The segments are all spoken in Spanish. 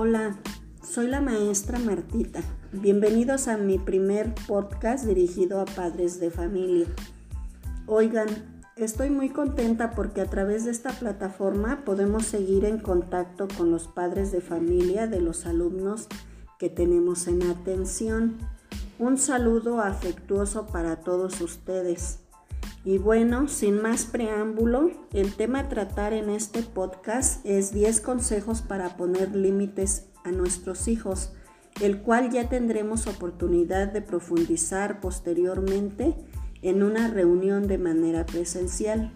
Hola, soy la maestra Martita. Bienvenidos a mi primer podcast dirigido a padres de familia. Oigan, estoy muy contenta porque a través de esta plataforma podemos seguir en contacto con los padres de familia de los alumnos que tenemos en atención. Un saludo afectuoso para todos ustedes. Y bueno, sin más preámbulo, el tema a tratar en este podcast es 10 consejos para poner límites a nuestros hijos, el cual ya tendremos oportunidad de profundizar posteriormente en una reunión de manera presencial.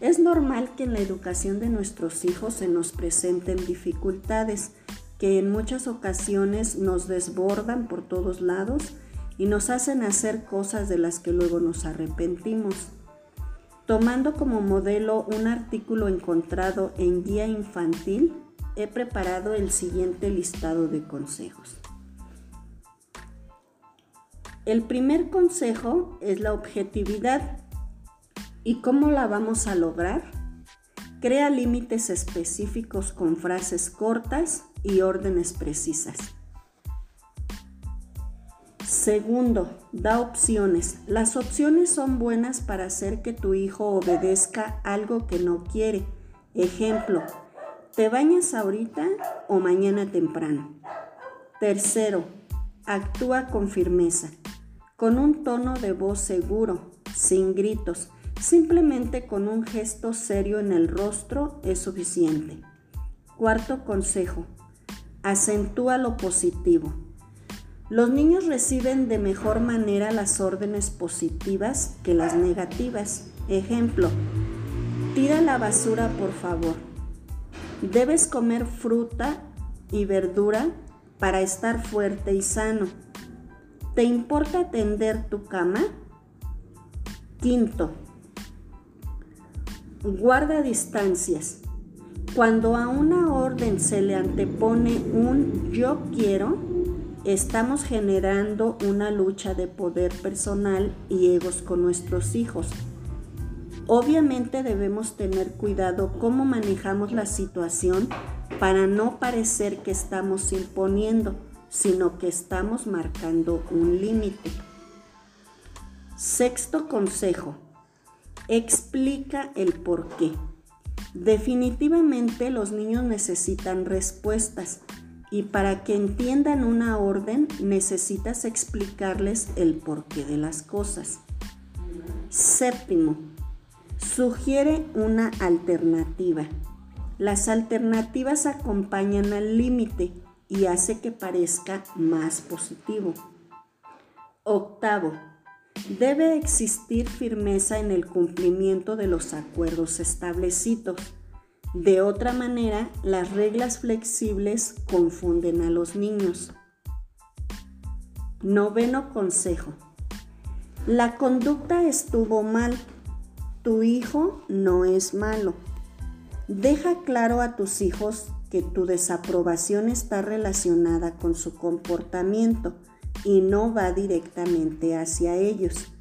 Es normal que en la educación de nuestros hijos se nos presenten dificultades que en muchas ocasiones nos desbordan por todos lados y nos hacen hacer cosas de las que luego nos arrepentimos. Tomando como modelo un artículo encontrado en Guía Infantil, he preparado el siguiente listado de consejos. El primer consejo es la objetividad. ¿Y cómo la vamos a lograr? Crea límites específicos con frases cortas y órdenes precisas. Segundo, da opciones. Las opciones son buenas para hacer que tu hijo obedezca algo que no quiere. Ejemplo, ¿te bañas ahorita o mañana temprano? Tercero, actúa con firmeza, con un tono de voz seguro, sin gritos, simplemente con un gesto serio en el rostro es suficiente. Cuarto consejo, acentúa lo positivo. Los niños reciben de mejor manera las órdenes positivas que las negativas. Ejemplo, tira la basura por favor. Debes comer fruta y verdura para estar fuerte y sano. ¿Te importa atender tu cama? Quinto, guarda distancias. Cuando a una orden se le antepone un yo quiero, estamos generando una lucha de poder personal y egos con nuestros hijos. Obviamente debemos tener cuidado cómo manejamos la situación para no parecer que estamos imponiendo, sino que estamos marcando un límite. Sexto consejo. Explica el por qué. Definitivamente los niños necesitan respuestas y para que entiendan una orden necesitas explicarles el porqué de las cosas. Séptimo, sugiere una alternativa. Las alternativas acompañan al límite y hace que parezca más positivo. Octavo, debe existir firmeza en el cumplimiento de los acuerdos establecidos de otra manera, las reglas flexibles confunden a los niños. Noveno consejo. La conducta estuvo mal. Tu hijo no es malo. Deja claro a tus hijos que tu desaprobación está relacionada con su comportamiento y no va directamente hacia ellos.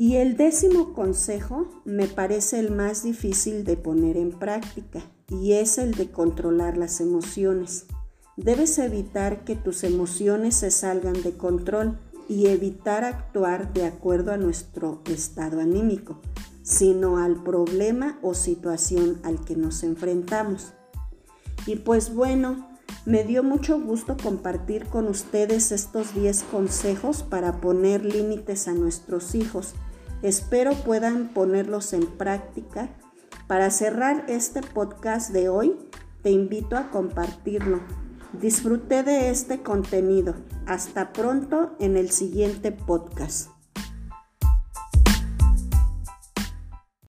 Y el décimo consejo me parece el más difícil de poner en práctica y es el de controlar las emociones. Debes evitar que tus emociones se salgan de control y evitar actuar de acuerdo a nuestro estado anímico, sino al problema o situación al que nos enfrentamos. Y pues bueno, me dio mucho gusto compartir con ustedes estos 10 consejos para poner límites a nuestros hijos Espero puedan ponerlos en práctica. Para cerrar este podcast de hoy, te invito a compartirlo. Disfruté de este contenido. Hasta pronto en el siguiente podcast.